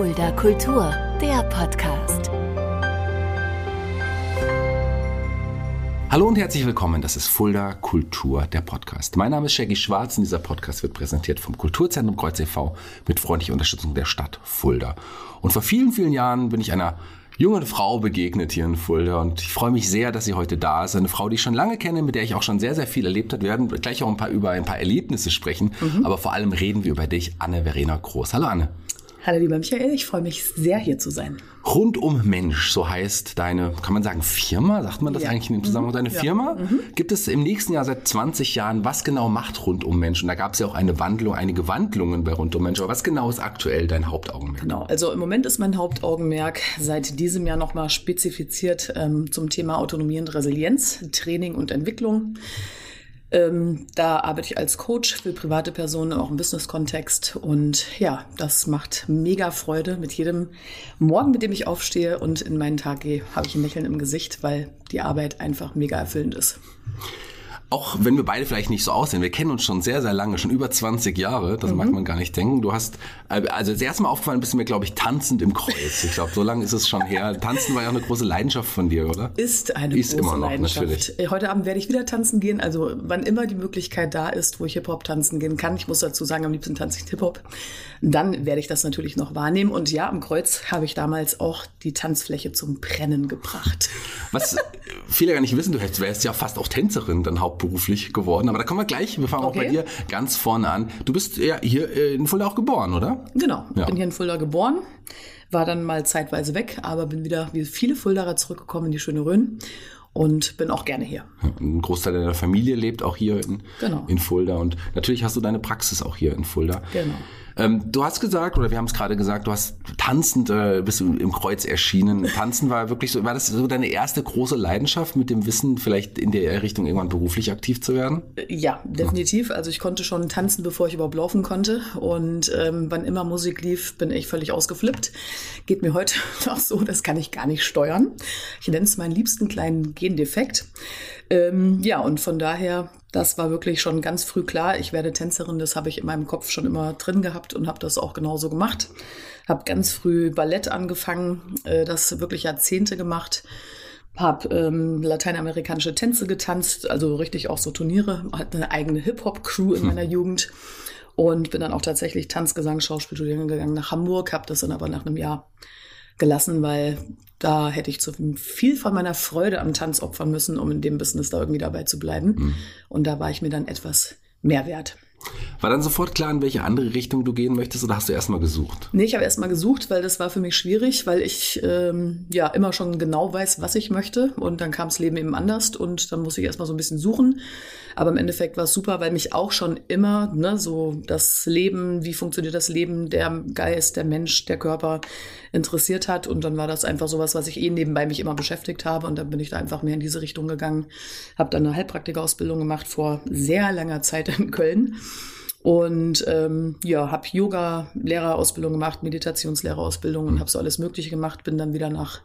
Fulda Kultur, der Podcast. Hallo und herzlich willkommen. Das ist Fulda Kultur, der Podcast. Mein Name ist Shaggy Schwarz und dieser Podcast wird präsentiert vom Kulturzentrum Kreuz e.V. mit freundlicher Unterstützung der Stadt Fulda. Und vor vielen, vielen Jahren bin ich einer jungen Frau begegnet hier in Fulda und ich freue mich sehr, dass sie heute da ist. Eine Frau, die ich schon lange kenne, mit der ich auch schon sehr, sehr viel erlebt habe. Wir werden gleich auch ein paar, über ein paar Erlebnisse sprechen, mhm. aber vor allem reden wir über dich, Anne-Verena Groß. Hallo Anne. Hallo lieber Michael, ich freue mich sehr hier zu sein. Rundum Mensch, so heißt deine, kann man sagen Firma? Sagt man das ja. eigentlich in dem Zusammenhang? Deine ja. Firma? Mhm. Gibt es im nächsten Jahr seit 20 Jahren, was genau macht Rundum Mensch? Und da gab es ja auch eine Wandlung, einige Wandlungen bei Rundum Mensch. Aber was genau ist aktuell dein Hauptaugenmerk? Genau, also im Moment ist mein Hauptaugenmerk seit diesem Jahr nochmal spezifiziert ähm, zum Thema Autonomie und Resilienz, Training und Entwicklung. Ähm, da arbeite ich als Coach für private Personen, auch im Business-Kontext. Und ja, das macht mega Freude. Mit jedem Morgen, mit dem ich aufstehe und in meinen Tag gehe, habe ich ein Lächeln im Gesicht, weil die Arbeit einfach mega erfüllend ist auch wenn wir beide vielleicht nicht so aussehen, wir kennen uns schon sehr, sehr lange, schon über 20 Jahre, das mhm. mag man gar nicht denken. Du hast, äh, also das erste Mal aufgefallen bist du mir, glaube ich, tanzend im Kreuz. Ich glaube, so lange ist es schon her. Tanzen war ja auch eine große Leidenschaft von dir, oder? Ist eine ist große immer noch, Leidenschaft. Natürlich. Äh, heute Abend werde ich wieder tanzen gehen, also wann immer die Möglichkeit da ist, wo ich Hip-Hop tanzen gehen kann. Ich muss dazu sagen, am liebsten tanze ich Hip-Hop. Dann werde ich das natürlich noch wahrnehmen. Und ja, am Kreuz habe ich damals auch die Tanzfläche zum Brennen gebracht. Was viele gar nicht wissen, du wärst ja fast auch Tänzerin dann hauptberuflich geworden. Aber da kommen wir gleich. Wir fangen okay. auch bei dir ganz vorne an. Du bist ja hier in Fulda auch geboren, oder? Genau. Ja. Bin hier in Fulda geboren. War dann mal zeitweise weg, aber bin wieder wie viele Fuldaer zurückgekommen in die schöne Rhön und bin auch gerne hier. Ein Großteil deiner Familie lebt auch hier in, genau. in Fulda und natürlich hast du deine Praxis auch hier in Fulda. Genau. Ähm, du hast gesagt, oder wir haben es gerade gesagt, du hast tanzend, äh, bist du im Kreuz erschienen. Tanzen war wirklich so, war das so deine erste große Leidenschaft mit dem Wissen, vielleicht in der Richtung irgendwann beruflich aktiv zu werden? Äh, ja, definitiv. Also ich konnte schon tanzen, bevor ich überhaupt laufen konnte. Und ähm, wann immer Musik lief, bin ich völlig ausgeflippt. Geht mir heute noch so, das kann ich gar nicht steuern. Ich nenne es meinen liebsten kleinen Gendefekt. Ähm, ja, und von daher das war wirklich schon ganz früh klar. Ich werde Tänzerin, das habe ich in meinem Kopf schon immer drin gehabt und habe das auch genauso gemacht. Habe ganz früh Ballett angefangen, äh, das wirklich Jahrzehnte gemacht. Habe ähm, lateinamerikanische Tänze getanzt, also richtig auch so Turniere. Hatte eine eigene Hip-Hop-Crew in hm. meiner Jugend und bin dann auch tatsächlich Tanzgesang, Schauspiel studieren gegangen nach Hamburg. Habe das dann aber nach einem Jahr gelassen, weil da hätte ich zu viel von meiner Freude am Tanz opfern müssen, um in dem Business da irgendwie dabei zu bleiben. Mhm. Und da war ich mir dann etwas mehr wert. War dann sofort klar, in welche andere Richtung du gehen möchtest oder hast du erstmal gesucht? Nee, ich habe erstmal gesucht, weil das war für mich schwierig, weil ich ähm, ja immer schon genau weiß, was ich möchte. Und dann kam das Leben eben anders und dann muss ich erstmal so ein bisschen suchen. Aber im Endeffekt war es super, weil mich auch schon immer ne, so das Leben, wie funktioniert das Leben, der Geist, der Mensch, der Körper interessiert hat. Und dann war das einfach sowas, was ich eh nebenbei mich immer beschäftigt habe. Und dann bin ich da einfach mehr in diese Richtung gegangen. Habe dann eine Heilpraktikerausbildung gemacht vor sehr langer Zeit in Köln. Und ähm, ja, habe Yoga-Lehrerausbildung gemacht, Meditationslehrerausbildung und habe so alles Mögliche gemacht. Bin dann wieder nach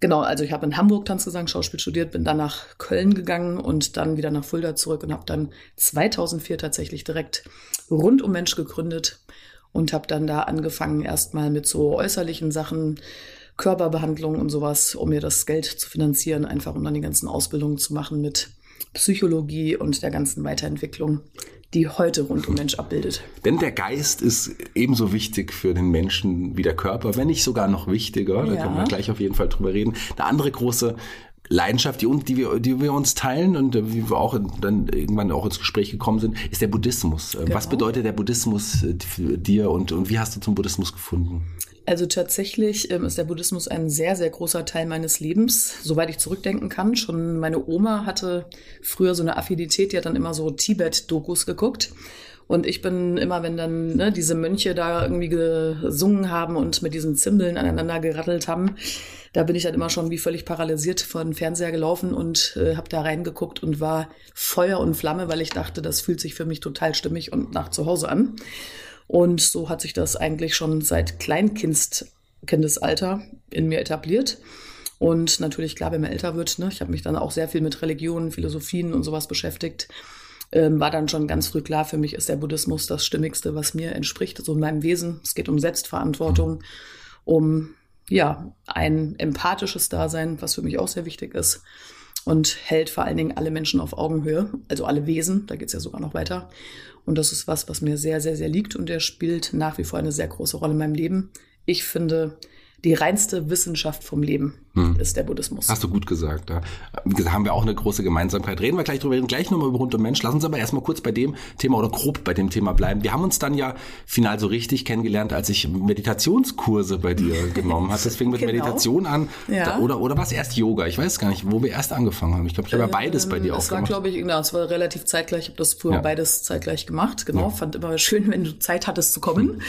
Genau, also ich habe in Hamburg Tanzgesang, Schauspiel studiert, bin dann nach Köln gegangen und dann wieder nach Fulda zurück und habe dann 2004 tatsächlich direkt rund um Mensch gegründet und habe dann da angefangen erstmal mit so äußerlichen Sachen, Körperbehandlung und sowas, um mir das Geld zu finanzieren, einfach um dann die ganzen Ausbildungen zu machen mit Psychologie und der ganzen Weiterentwicklung die heute rund um Mensch abbildet. Denn der Geist ist ebenso wichtig für den Menschen wie der Körper, wenn nicht sogar noch wichtiger. Da ja. können wir gleich auf jeden Fall drüber reden. Eine andere große Leidenschaft, die, die, wir, die wir uns teilen und äh, wie wir auch dann irgendwann auch ins Gespräch gekommen sind, ist der Buddhismus. Genau. Was bedeutet der Buddhismus äh, für dir und, und wie hast du zum Buddhismus gefunden? Also tatsächlich ähm, ist der Buddhismus ein sehr, sehr großer Teil meines Lebens, soweit ich zurückdenken kann. Schon meine Oma hatte früher so eine Affinität, die hat dann immer so Tibet-Dokus geguckt. Und ich bin immer, wenn dann ne, diese Mönche da irgendwie gesungen haben und mit diesen Zimbeln aneinander gerattelt haben, da bin ich dann immer schon wie völlig paralysiert vor den Fernseher gelaufen und äh, habe da reingeguckt und war Feuer und Flamme, weil ich dachte, das fühlt sich für mich total stimmig und nach zu Hause an. Und so hat sich das eigentlich schon seit Kleinkindesalter in mir etabliert. Und natürlich, klar, wenn man älter wird, ne, ich habe mich dann auch sehr viel mit Religionen, Philosophien und sowas beschäftigt. ähm, war dann schon ganz früh klar, für mich ist der Buddhismus das Stimmigste, was mir entspricht, so in meinem Wesen. Es geht um Selbstverantwortung, um ja, ein empathisches Dasein, was für mich auch sehr wichtig ist. Und hält vor allen Dingen alle Menschen auf Augenhöhe, also alle Wesen, da geht es ja sogar noch weiter. Und das ist was, was mir sehr, sehr, sehr liegt und der spielt nach wie vor eine sehr große Rolle in meinem Leben. Ich finde, die reinste Wissenschaft vom Leben hm. ist der Buddhismus. Hast du gut gesagt. Da haben wir auch eine große Gemeinsamkeit. Reden wir gleich drüber, reden gleich nochmal über Hund und Mensch. Lass uns aber erstmal kurz bei dem Thema oder grob bei dem Thema bleiben. Wir haben uns dann ja final so richtig kennengelernt, als ich Meditationskurse bei dir genommen habe. Deswegen mit genau. Meditation an. Ja. Oder, oder was erst Yoga? Ich weiß gar nicht, wo wir erst angefangen haben. Ich glaube, ich habe ja beides bei dir ähm, auch gemacht. Es war, glaube ich, genau, es war relativ zeitgleich. Ich habe das früher ja. beides zeitgleich gemacht. Genau, ja. fand immer schön, wenn du Zeit hattest zu kommen.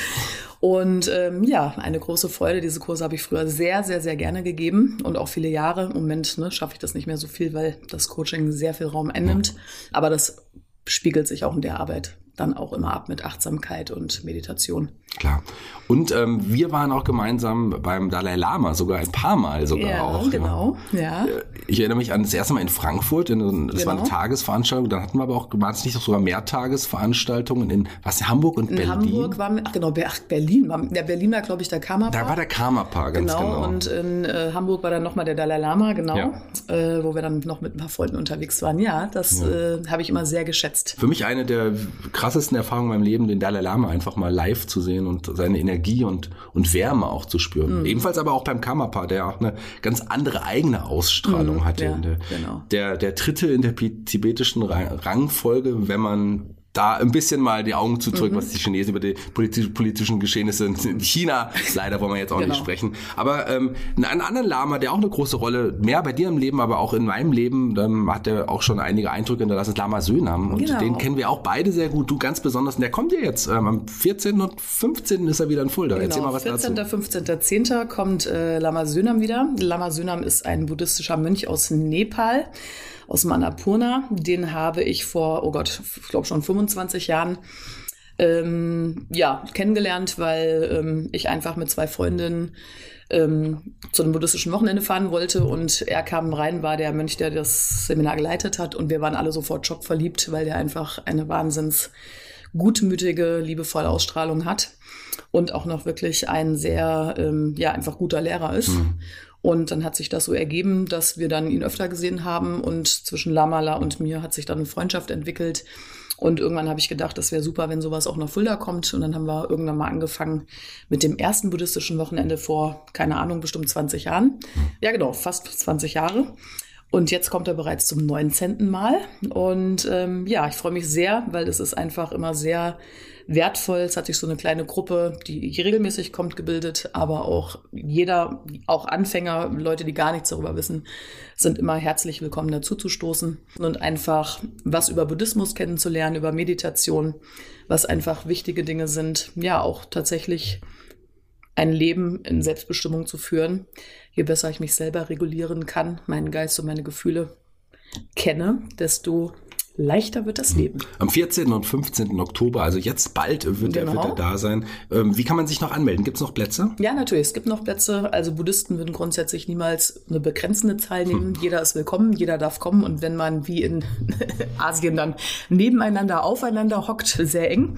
Und ähm, ja, eine große Freude. Diese Kurse habe ich früher sehr, sehr, sehr gerne gegeben und auch viele Jahre. Im Moment ne, schaffe ich das nicht mehr so viel, weil das Coaching sehr viel Raum einnimmt. Aber das spiegelt sich auch in der Arbeit dann auch immer ab mit Achtsamkeit und Meditation. Klar. Und ähm, wir waren auch gemeinsam beim Dalai Lama, sogar ein paar Mal sogar ja, auch. Genau, ja. Äh, ich erinnere mich an das erste Mal in Frankfurt, in, das genau. war eine genau. Tagesveranstaltung, dann hatten wir aber auch, waren es nicht sogar mehr Tagesveranstaltungen in was, Hamburg und in Berlin? Hamburg waren ach genau, ach, Berlin, war, der Berlin war glaube ich der Karma-Park. Da war der Karma-Park, ganz genau. genau. Und in äh, Hamburg war dann nochmal der Dalai Lama, genau, ja. äh, wo wir dann noch mit ein paar Freunden unterwegs waren. Ja, das ja. Äh, habe ich immer sehr geschätzt. Für mich eine der krassesten Erfahrungen in meinem Leben, den Dalai Lama einfach mal live zu sehen und seine Energie und, und Wärme auch zu spüren. Mhm. Ebenfalls aber auch beim Kammerpaar, der auch eine ganz andere eigene Ausstrahlung mhm, hatte. Ja, der, genau. der, der dritte in der tibetischen Rangfolge, wenn man da ein bisschen mal die Augen zudrücken, mhm. was die Chinesen über die politisch, politischen Geschehnisse in China, leider wollen wir jetzt auch genau. nicht sprechen. Aber ähm, einen anderen Lama, der auch eine große Rolle, mehr bei dir im Leben, aber auch in meinem Leben, ähm, hat er auch schon einige Eindrücke hinterlassen, Lama Sönam. Und genau. den kennen wir auch beide sehr gut, du ganz besonders. Und der kommt ja jetzt, ähm, am 14. und 15. ist er wieder in Fulda. Genau. Erzähl mal was 14., dazu. 15., 10. kommt äh, Lama Sönam wieder. Lama Sönam ist ein buddhistischer Mönch aus Nepal aus dem Annapurna. Den habe ich vor, oh Gott, ich glaube schon 25 Jahren ähm, ja, kennengelernt, weil ähm, ich einfach mit zwei Freundinnen ähm, zu einem buddhistischen Wochenende fahren wollte und er kam rein, war der Mönch, der das Seminar geleitet hat und wir waren alle sofort schockverliebt, weil der einfach eine wahnsinns gutmütige, liebevolle Ausstrahlung hat und auch noch wirklich ein sehr, ähm, ja, einfach guter Lehrer ist. Mhm. Und dann hat sich das so ergeben, dass wir dann ihn öfter gesehen haben und zwischen Lamala und mir hat sich dann eine Freundschaft entwickelt. Und irgendwann habe ich gedacht, das wäre super, wenn sowas auch nach Fulda kommt. Und dann haben wir irgendwann mal angefangen mit dem ersten buddhistischen Wochenende vor, keine Ahnung, bestimmt 20 Jahren. Ja, genau, fast 20 Jahre. Und jetzt kommt er bereits zum 19. Mal. Und ähm, ja, ich freue mich sehr, weil das ist einfach immer sehr wertvoll. Es hat sich so eine kleine Gruppe, die regelmäßig kommt, gebildet, aber auch jeder, auch Anfänger, Leute, die gar nichts darüber wissen, sind immer herzlich willkommen dazu zu stoßen und einfach was über Buddhismus kennenzulernen, über Meditation, was einfach wichtige Dinge sind. Ja, auch tatsächlich ein Leben in Selbstbestimmung zu führen. Je besser ich mich selber regulieren kann, meinen Geist und meine Gefühle kenne, desto leichter wird das Leben. Am 14. und 15. Oktober, also jetzt bald wird, genau. er, wird er da sein. Ähm, wie kann man sich noch anmelden? Gibt es noch Plätze? Ja, natürlich, es gibt noch Plätze. Also Buddhisten würden grundsätzlich niemals eine begrenzende Zahl nehmen. Hm. Jeder ist willkommen, jeder darf kommen. Und wenn man wie in Asien dann nebeneinander, aufeinander hockt, sehr eng,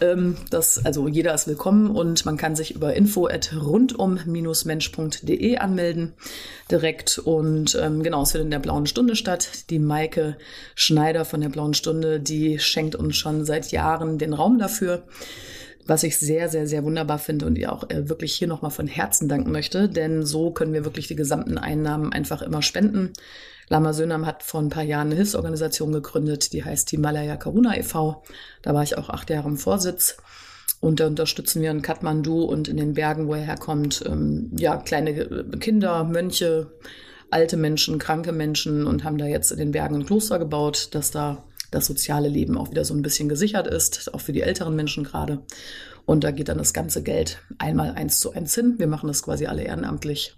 ähm, das, also jeder ist willkommen und man kann sich über info at rundum-mensch.de anmelden direkt. Und ähm, genau, es findet in der Blauen Stunde statt. Die Maike Schneider von der Blauen Stunde, die schenkt uns schon seit Jahren den Raum dafür was ich sehr, sehr, sehr wunderbar finde und ihr auch äh, wirklich hier nochmal von Herzen danken möchte, denn so können wir wirklich die gesamten Einnahmen einfach immer spenden. Lama Sönam hat vor ein paar Jahren eine Hilfsorganisation gegründet, die heißt Himalaya Karuna e.V. Da war ich auch acht Jahre im Vorsitz. Und da unterstützen wir in Kathmandu und in den Bergen, wo er herkommt, ähm, ja, kleine Kinder, Mönche, alte Menschen, kranke Menschen und haben da jetzt in den Bergen ein Kloster gebaut, dass da das soziale Leben auch wieder so ein bisschen gesichert ist, auch für die älteren Menschen gerade. Und da geht dann das ganze Geld einmal eins zu eins hin. Wir machen das quasi alle ehrenamtlich.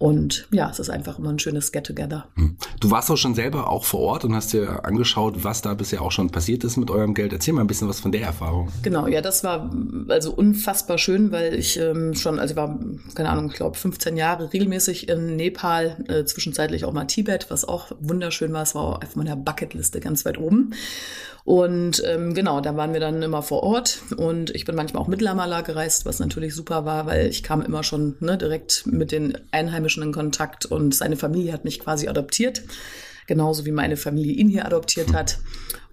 Und ja, es ist einfach immer ein schönes Get-Together. Hm. Du warst auch schon selber auch vor Ort und hast dir angeschaut, was da bisher auch schon passiert ist mit eurem Geld. Erzähl mal ein bisschen was von der Erfahrung. Genau, ja, das war also unfassbar schön, weil ich ähm, schon, also ich war, keine Ahnung, ich glaube 15 Jahre regelmäßig in Nepal, äh, zwischenzeitlich auch mal Tibet, was auch wunderschön war. Es war auch auf meiner Bucketliste ganz weit oben. Und ähm, genau, da waren wir dann immer vor Ort und ich bin manchmal auch mit Lamala gereist, was natürlich super war, weil ich kam immer schon ne, direkt mit den Einheimischen in Kontakt und seine Familie hat mich quasi adoptiert, genauso wie meine Familie ihn hier adoptiert hat.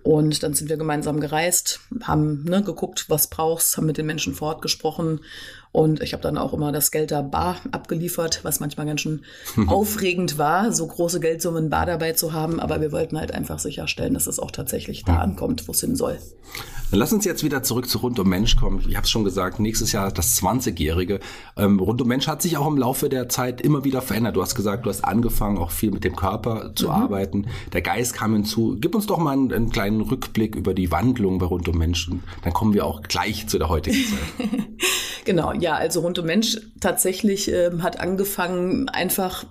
Und dann sind wir gemeinsam gereist, haben ne, geguckt, was brauchst, haben mit den Menschen vor Ort gesprochen und ich habe dann auch immer das Geld da bar abgeliefert, was manchmal ganz schön aufregend war, so große Geldsummen bar dabei zu haben. Aber wir wollten halt einfach sicherstellen, dass es auch tatsächlich da ankommt, wo es hin soll. Dann lass uns jetzt wieder zurück zu Rund um Mensch kommen. Ich habe es schon gesagt, nächstes Jahr das 20-Jährige. Ähm, Rund um Mensch hat sich auch im Laufe der Zeit immer wieder verändert. Du hast gesagt, du hast angefangen, auch viel mit dem Körper zu mhm. arbeiten. Der Geist kam hinzu. Gib uns doch mal einen, einen, kleinen Rückblick über die Wandlung bei Rund um Mensch. Und dann kommen wir auch gleich zu der heutigen Zeit. genau, ja, also Rund um Mensch tatsächlich ähm, hat angefangen einfach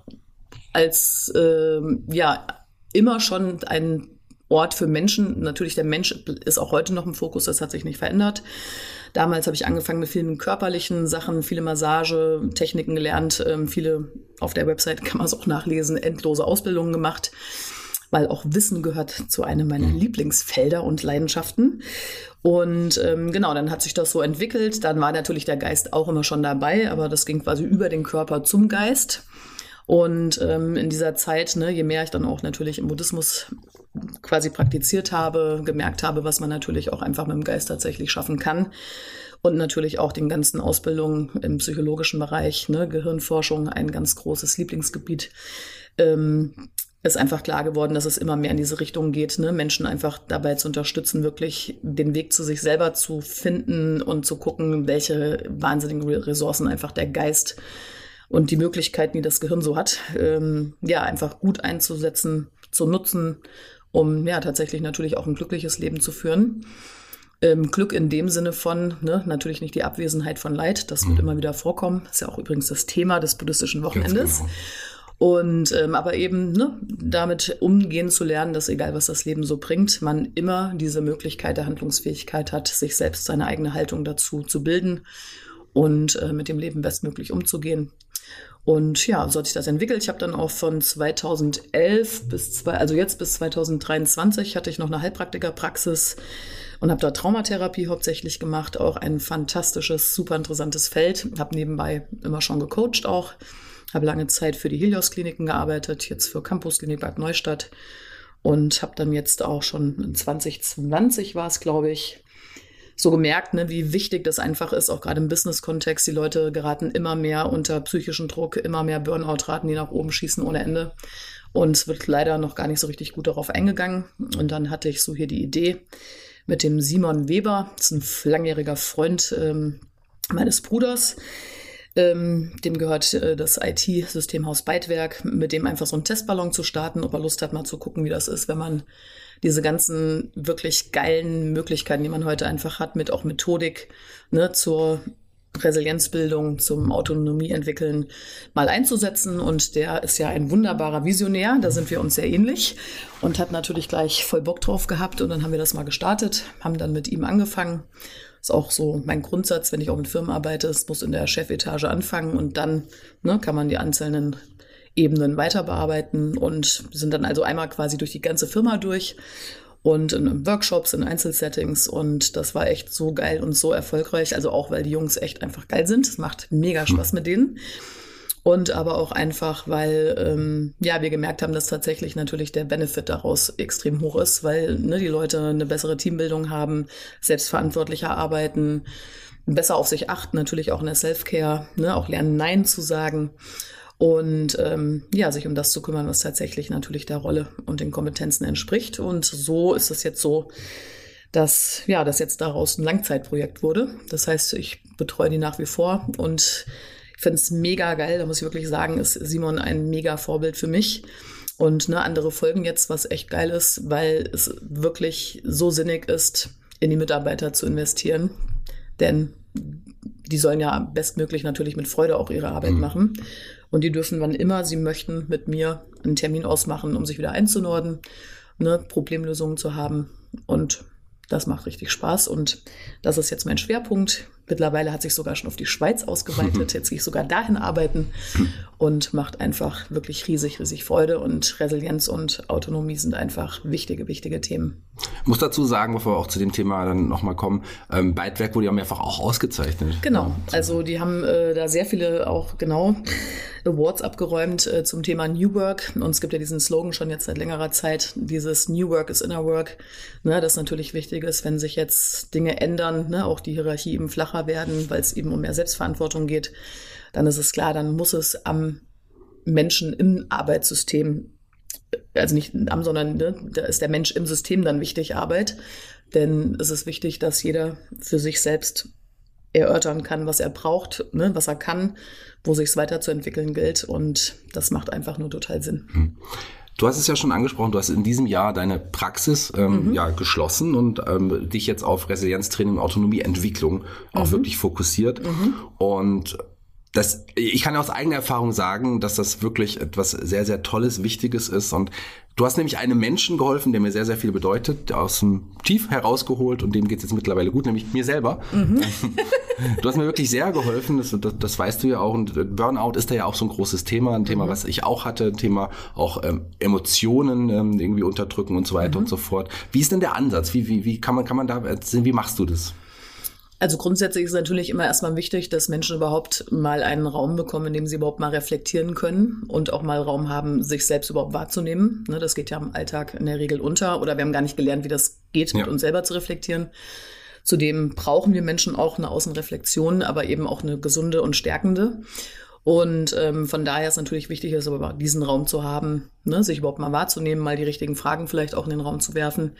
als, ähm, ja, immer schon ein Ort für Menschen. Natürlich, der Mensch ist auch heute noch im Fokus, das hat sich nicht verändert. Damals habe ich angefangen mit vielen körperlichen Sachen, viele Massagetechniken gelernt, ähm, viele auf der Website kann man es auch nachlesen, endlose Ausbildungen gemacht, weil auch Wissen gehört zu einem meiner mhm. Lieblingsfelder und Leidenschaften. Und ähm, genau, dann hat sich das so entwickelt. Dann war natürlich der Geist auch immer schon dabei, aber das ging quasi über den Körper zum Geist. Und ähm, in dieser Zeit, ne, je mehr ich dann auch natürlich im Buddhismus quasi praktiziert habe, gemerkt habe, was man natürlich auch einfach mit dem Geist tatsächlich schaffen kann. Und natürlich auch den ganzen Ausbildungen im psychologischen Bereich, ne, Gehirnforschung, ein ganz großes Lieblingsgebiet. Ähm, ist einfach klar geworden, dass es immer mehr in diese Richtung geht, ne? Menschen einfach dabei zu unterstützen, wirklich den Weg zu sich selber zu finden und zu gucken, welche wahnsinnigen Ressourcen einfach der Geist und die Möglichkeiten, die das Gehirn so hat, ähm, ja, einfach gut einzusetzen, zu nutzen um ja tatsächlich natürlich auch ein glückliches Leben zu führen. Ähm, Glück in dem Sinne von, ne, natürlich nicht die Abwesenheit von Leid, das wird mhm. immer wieder vorkommen. Ist ja auch übrigens das Thema des buddhistischen Wochenendes. Genau. Und ähm, aber eben ne, damit umgehen zu lernen, dass egal was das Leben so bringt, man immer diese Möglichkeit der Handlungsfähigkeit hat, sich selbst seine eigene Haltung dazu zu bilden und äh, mit dem Leben bestmöglich umzugehen. Und ja, so hat sich das entwickelt. Ich habe dann auch von 2011 bis zwei, also jetzt bis 2023 hatte ich noch eine Heilpraktikerpraxis und habe da Traumatherapie hauptsächlich gemacht. Auch ein fantastisches, super interessantes Feld. Habe nebenbei immer schon gecoacht auch. Habe lange Zeit für die Helios-Kliniken gearbeitet, jetzt für Campus Klinik Bad Neustadt und habe dann jetzt auch schon in 2020 war es, glaube ich, so gemerkt, ne, wie wichtig das einfach ist, auch gerade im Business-Kontext. Die Leute geraten immer mehr unter psychischen Druck, immer mehr Burnout-Raten, die nach oben schießen ohne Ende. Und es wird leider noch gar nicht so richtig gut darauf eingegangen. Und dann hatte ich so hier die Idee mit dem Simon Weber, das ist ein langjähriger Freund ähm, meines Bruders. Ähm, dem gehört äh, das IT-Systemhaus Beitwerk, mit dem einfach so einen Testballon zu starten, ob er Lust hat, mal zu gucken, wie das ist, wenn man diese ganzen wirklich geilen Möglichkeiten, die man heute einfach hat, mit auch Methodik ne, zur Resilienzbildung, zum Autonomie entwickeln, mal einzusetzen. Und der ist ja ein wunderbarer Visionär. Da sind wir uns sehr ähnlich und hat natürlich gleich voll Bock drauf gehabt. Und dann haben wir das mal gestartet, haben dann mit ihm angefangen. Ist auch so mein Grundsatz, wenn ich auch mit Firmen arbeite. Es muss in der Chefetage anfangen und dann ne, kann man die einzelnen Ebenen weiter bearbeiten und sind dann also einmal quasi durch die ganze Firma durch und in Workshops, in Einzelsettings und das war echt so geil und so erfolgreich. Also auch, weil die Jungs echt einfach geil sind. Es macht mega Spaß mit denen. Und aber auch einfach, weil ähm, ja wir gemerkt haben, dass tatsächlich natürlich der Benefit daraus extrem hoch ist, weil ne, die Leute eine bessere Teambildung haben, selbstverantwortlicher arbeiten, besser auf sich achten, natürlich auch in der Self-Care, ne, auch lernen Nein zu sagen und ähm, ja, sich um das zu kümmern, was tatsächlich natürlich der Rolle und den Kompetenzen entspricht. Und so ist es jetzt so, dass ja, das jetzt daraus ein Langzeitprojekt wurde. Das heißt, ich betreue die nach wie vor und finde es mega geil. Da muss ich wirklich sagen, ist Simon ein mega Vorbild für mich. Und ne, andere folgen jetzt, was echt geil ist, weil es wirklich so sinnig ist, in die Mitarbeiter zu investieren. Denn die sollen ja bestmöglich natürlich mit Freude auch ihre Arbeit mhm. machen. Und die dürfen, wann immer sie möchten, mit mir einen Termin ausmachen, um sich wieder einzunorden, ne, Problemlösungen zu haben. Und das macht richtig Spaß und das ist jetzt mein Schwerpunkt. Mittlerweile hat sich sogar schon auf die Schweiz ausgeweitet. Jetzt gehe ich sogar dahin arbeiten und macht einfach wirklich riesig, riesig Freude. Und Resilienz und Autonomie sind einfach wichtige, wichtige Themen. Ich muss dazu sagen, bevor wir auch zu dem Thema dann nochmal kommen, ähm, Beitwerk wurde ja mehrfach auch ausgezeichnet. Genau, also die haben äh, da sehr viele auch genau Awards abgeräumt äh, zum Thema New Work. Und es gibt ja diesen Slogan schon jetzt seit längerer Zeit, dieses New Work is Inner Work. Ne, das natürlich wichtig ist, wenn sich jetzt Dinge ändern, ne, auch die Hierarchie eben flacher werden, weil es eben um mehr Selbstverantwortung geht, dann ist es klar, dann muss es am Menschen im Arbeitssystem, also nicht am, sondern ne, da ist der Mensch im System dann wichtig, Arbeit. Denn es ist wichtig, dass jeder für sich selbst erörtern kann, was er braucht, ne, was er kann, wo sich es weiterzuentwickeln gilt. Und das macht einfach nur total Sinn. Hm. Du hast es ja schon angesprochen, du hast in diesem Jahr deine Praxis ähm, mhm. ja geschlossen und ähm, dich jetzt auf Resilienztraining und Autonomieentwicklung auch mhm. wirklich fokussiert. Mhm. Und das, ich kann aus eigener Erfahrung sagen, dass das wirklich etwas sehr, sehr Tolles, Wichtiges ist. Und Du hast nämlich einem Menschen geholfen, der mir sehr, sehr viel bedeutet, aus dem Tief herausgeholt und dem geht es jetzt mittlerweile gut, nämlich mir selber. Mhm. Du hast mir wirklich sehr geholfen, das, das, das, weißt du ja auch. Und Burnout ist da ja auch so ein großes Thema, ein Thema, mhm. was ich auch hatte, ein Thema auch ähm, Emotionen ähm, irgendwie unterdrücken und so weiter mhm. und so fort. Wie ist denn der Ansatz? Wie, wie, wie kann man, kann man da wie machst du das? Also grundsätzlich ist es natürlich immer erstmal wichtig, dass Menschen überhaupt mal einen Raum bekommen, in dem sie überhaupt mal reflektieren können und auch mal Raum haben, sich selbst überhaupt wahrzunehmen. Ne, das geht ja im Alltag in der Regel unter oder wir haben gar nicht gelernt, wie das geht, ja. mit uns selber zu reflektieren. Zudem brauchen wir Menschen auch eine Außenreflexion, aber eben auch eine gesunde und stärkende. Und ähm, von daher ist natürlich wichtig, ist diesen Raum zu haben, ne, sich überhaupt mal wahrzunehmen, mal die richtigen Fragen vielleicht auch in den Raum zu werfen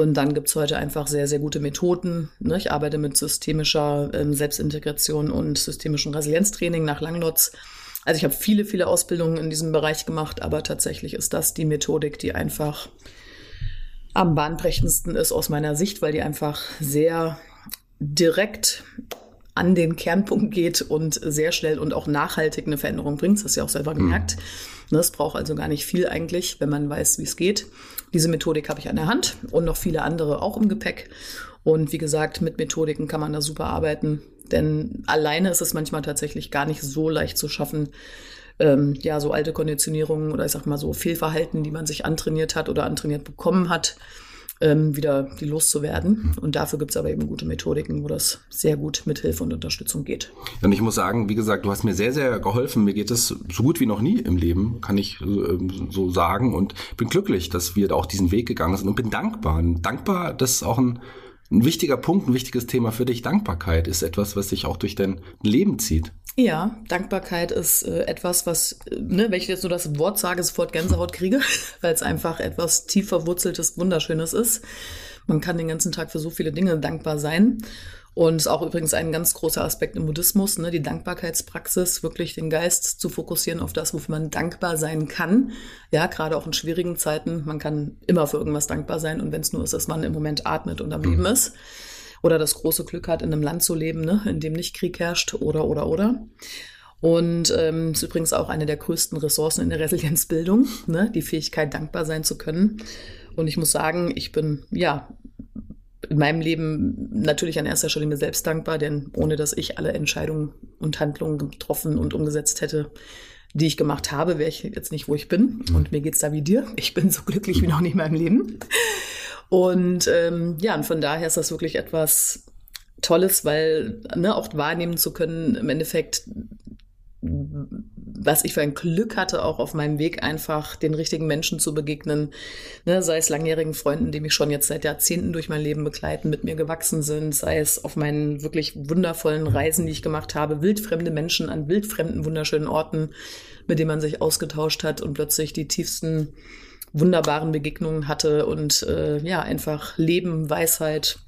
und dann gibt's heute einfach sehr, sehr gute Methoden. Ne? Ich arbeite mit systemischer ähm, Selbstintegration und systemischem Resilienztraining nach Langlotz. Also ich habe viele, viele Ausbildungen in diesem Bereich gemacht, aber tatsächlich ist das die Methodik, die einfach am bahnbrechendsten ist aus meiner Sicht, weil die einfach sehr direkt an den Kernpunkt geht und sehr schnell und auch nachhaltig eine Veränderung bringt. Das hast du ja auch selber gemerkt. Mhm. Es braucht also gar nicht viel eigentlich, wenn man weiß, wie es geht. Diese Methodik habe ich an der Hand und noch viele andere auch im Gepäck. Und wie gesagt, mit Methodiken kann man da super arbeiten, denn alleine ist es manchmal tatsächlich gar nicht so leicht zu schaffen, ähm, ja, so alte Konditionierungen oder ich sag mal so Fehlverhalten, die man sich antrainiert hat oder antrainiert bekommen hat, ähm, wieder die loszuwerden. Und dafür gibt es aber eben gute Methodiken, wo das sehr gut mit Hilfe und Unterstützung geht. Und ich muss sagen, wie gesagt, du hast mir sehr, sehr geholfen. Mir geht es so gut wie noch nie im Leben, kann ich äh, so sagen. Und bin glücklich, dass wir da auch diesen Weg gegangen sind und bin dankbar. Dankbar, dass auch ein ein wichtiger Punkt, ein wichtiges Thema für dich. Dankbarkeit ist etwas, was sich auch durch dein Leben zieht. Ja, Dankbarkeit ist äh, etwas, was, äh, ne, wenn ich jetzt nur das Wort sage, sofort Gänsehaut kriege, weil es einfach etwas tief verwurzeltes, wunderschönes ist. Man kann den ganzen Tag für so viele Dinge dankbar sein. Und ist auch übrigens ein ganz großer Aspekt im Buddhismus, ne, die Dankbarkeitspraxis, wirklich den Geist zu fokussieren auf das, wofür man dankbar sein kann. Ja, gerade auch in schwierigen Zeiten. Man kann immer für irgendwas dankbar sein. Und wenn es nur ist, dass man im Moment atmet und am Leben mhm. ist. Oder das große Glück hat, in einem Land zu leben, ne, in dem nicht Krieg herrscht oder, oder, oder. Und ähm, ist übrigens auch eine der größten Ressourcen in der Resilienzbildung, ne, die Fähigkeit, dankbar sein zu können. Und ich muss sagen, ich bin ja in meinem Leben natürlich an erster Stelle mir selbst dankbar, denn ohne dass ich alle Entscheidungen und Handlungen getroffen und umgesetzt hätte, die ich gemacht habe, wäre ich jetzt nicht, wo ich bin. Und mir geht's da wie dir. Ich bin so glücklich wie noch nie in meinem Leben. Und ähm, ja, und von daher ist das wirklich etwas Tolles, weil ne, auch wahrnehmen zu können, im Endeffekt was ich für ein Glück hatte, auch auf meinem Weg einfach den richtigen Menschen zu begegnen, ne, sei es langjährigen Freunden, die mich schon jetzt seit Jahrzehnten durch mein Leben begleiten, mit mir gewachsen sind, sei es auf meinen wirklich wundervollen Reisen, die ich gemacht habe, wildfremde Menschen an wildfremden, wunderschönen Orten, mit denen man sich ausgetauscht hat und plötzlich die tiefsten, wunderbaren Begegnungen hatte und äh, ja, einfach Leben, Weisheit,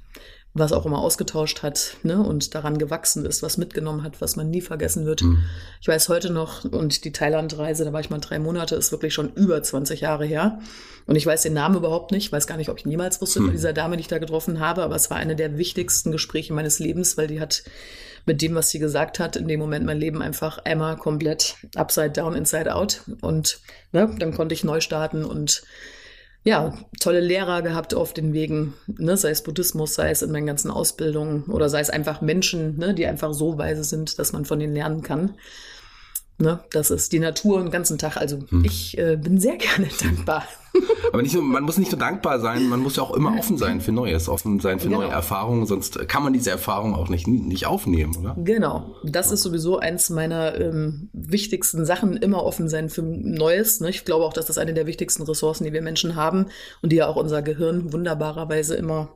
was auch immer ausgetauscht hat ne, und daran gewachsen ist, was mitgenommen hat, was man nie vergessen wird. Mhm. Ich weiß heute noch, und die Thailand-Reise, da war ich mal drei Monate, ist wirklich schon über 20 Jahre her. Und ich weiß den Namen überhaupt nicht, weiß gar nicht, ob ich niemals wusste mhm. von dieser Dame, die ich da getroffen habe, aber es war eine der wichtigsten Gespräche meines Lebens, weil die hat mit dem, was sie gesagt hat, in dem Moment mein Leben einfach einmal komplett upside down, inside out. Und ne, dann konnte ich neu starten und ja, tolle Lehrer gehabt auf den Wegen, ne, sei es Buddhismus, sei es in meinen ganzen Ausbildungen oder sei es einfach Menschen, ne, die einfach so weise sind, dass man von denen lernen kann. Ne, das ist die Natur den ganzen Tag. Also hm. ich äh, bin sehr gerne dankbar. Aber nicht nur, man muss nicht nur dankbar sein, man muss ja auch immer offen sein für Neues, offen sein für genau. neue Erfahrungen, sonst kann man diese Erfahrung auch nicht, nicht aufnehmen, oder? Genau. Das ist sowieso eins meiner ähm, wichtigsten Sachen, immer offen sein für Neues. Ne? Ich glaube auch, dass das eine der wichtigsten Ressourcen, die wir Menschen haben und die ja auch unser Gehirn wunderbarerweise immer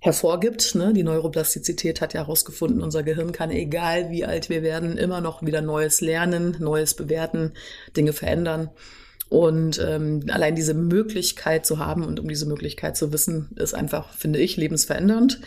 hervorgibt. Ne? Die Neuroplastizität hat ja herausgefunden, unser Gehirn kann, egal wie alt wir werden, immer noch wieder Neues lernen, Neues bewerten, Dinge verändern. Und ähm, allein diese Möglichkeit zu haben und um diese Möglichkeit zu wissen, ist einfach, finde ich, lebensverändernd.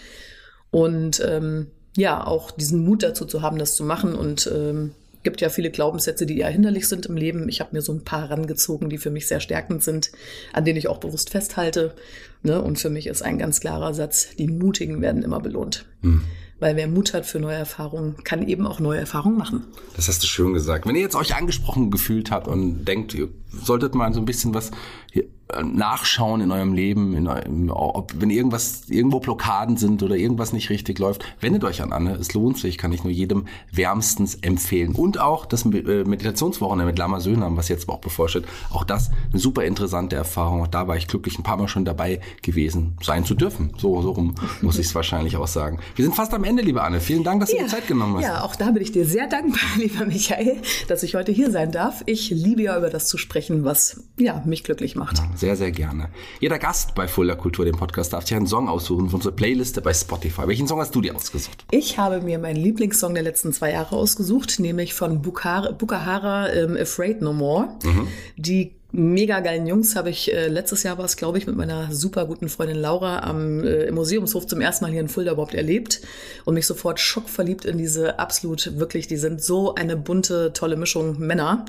Und ähm, ja, auch diesen Mut dazu zu haben, das zu machen und ähm, gibt ja viele Glaubenssätze, die eher hinderlich sind im Leben. Ich habe mir so ein paar rangezogen, die für mich sehr stärkend sind, an denen ich auch bewusst festhalte. Ne? Und für mich ist ein ganz klarer Satz, die Mutigen werden immer belohnt. Hm. Weil wer Mut hat für neue Erfahrungen, kann eben auch neue Erfahrungen machen. Das hast du schön gesagt. Wenn ihr jetzt euch angesprochen gefühlt habt und denkt, ihr solltet mal so ein bisschen was hier nachschauen in eurem Leben, in eurem, ob, wenn irgendwas, irgendwo Blockaden sind oder irgendwas nicht richtig läuft, wendet euch an Anne. Es lohnt sich, kann ich nur jedem wärmstens empfehlen. Und auch das äh, Meditationswochenende mit Lama Söhnam, was jetzt auch bevorsteht, auch das eine super interessante Erfahrung. Auch da war ich glücklich, ein paar Mal schon dabei gewesen sein zu dürfen. So, so rum muss ich es wahrscheinlich auch sagen. Wir sind fast am Ende, liebe Anne. Vielen Dank, dass du ja, dir Zeit genommen hast. Ja, auch da bin ich dir sehr dankbar, lieber Michael, dass ich heute hier sein darf. Ich liebe ja über das zu sprechen, was ja, mich glücklich macht. Ja, sehr, sehr gerne. Jeder Gast bei Fuller Kultur, dem Podcast, darf sich einen Song aussuchen von unserer Playliste bei Spotify. Welchen Song hast du dir ausgesucht? Ich habe mir meinen Lieblingssong der letzten zwei Jahre ausgesucht, nämlich von Bukara, Bukahara ähm, Afraid No More. Mhm. Die mega geilen Jungs habe ich äh, letztes Jahr war es, glaube ich, mit meiner super guten Freundin Laura am äh, im Museumshof zum ersten Mal hier in Fulda überhaupt erlebt und mich sofort schockverliebt in diese absolut wirklich, die sind so eine bunte, tolle Mischung Männer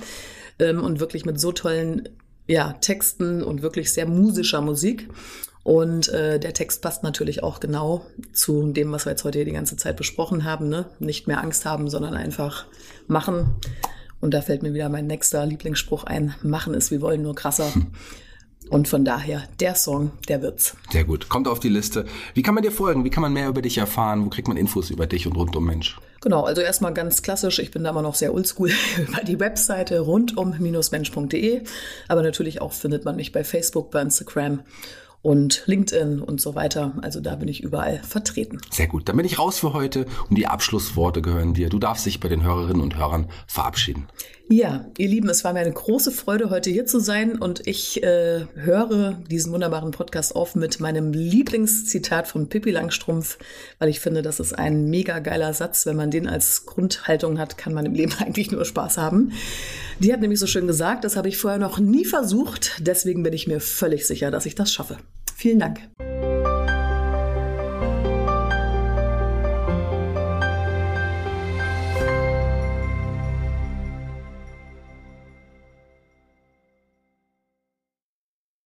ähm, und wirklich mit so tollen ja, Texten und wirklich sehr musischer Musik. Und äh, der Text passt natürlich auch genau zu dem, was wir jetzt heute hier die ganze Zeit besprochen haben. Ne? Nicht mehr Angst haben, sondern einfach machen. Und da fällt mir wieder mein nächster Lieblingsspruch ein. Machen ist, wir wollen nur krasser. Und von daher, der Song, der wird's. Sehr gut. Kommt auf die Liste. Wie kann man dir folgen? Wie kann man mehr über dich erfahren? Wo kriegt man Infos über dich und rund um Mensch? Genau, also erstmal ganz klassisch. Ich bin da immer noch sehr oldschool über die Webseite rundum-mensch.de. Aber natürlich auch findet man mich bei Facebook, bei Instagram und LinkedIn und so weiter. Also da bin ich überall vertreten. Sehr gut. Dann bin ich raus für heute und die Abschlussworte gehören dir. Du darfst dich bei den Hörerinnen und Hörern verabschieden. Ja, ihr Lieben, es war mir eine große Freude, heute hier zu sein und ich äh, höre diesen wunderbaren Podcast auf mit meinem Lieblingszitat von Pippi Langstrumpf, weil ich finde, das ist ein mega geiler Satz. Wenn man den als Grundhaltung hat, kann man im Leben eigentlich nur Spaß haben. Die hat nämlich so schön gesagt, das habe ich vorher noch nie versucht, deswegen bin ich mir völlig sicher, dass ich das schaffe. Vielen Dank.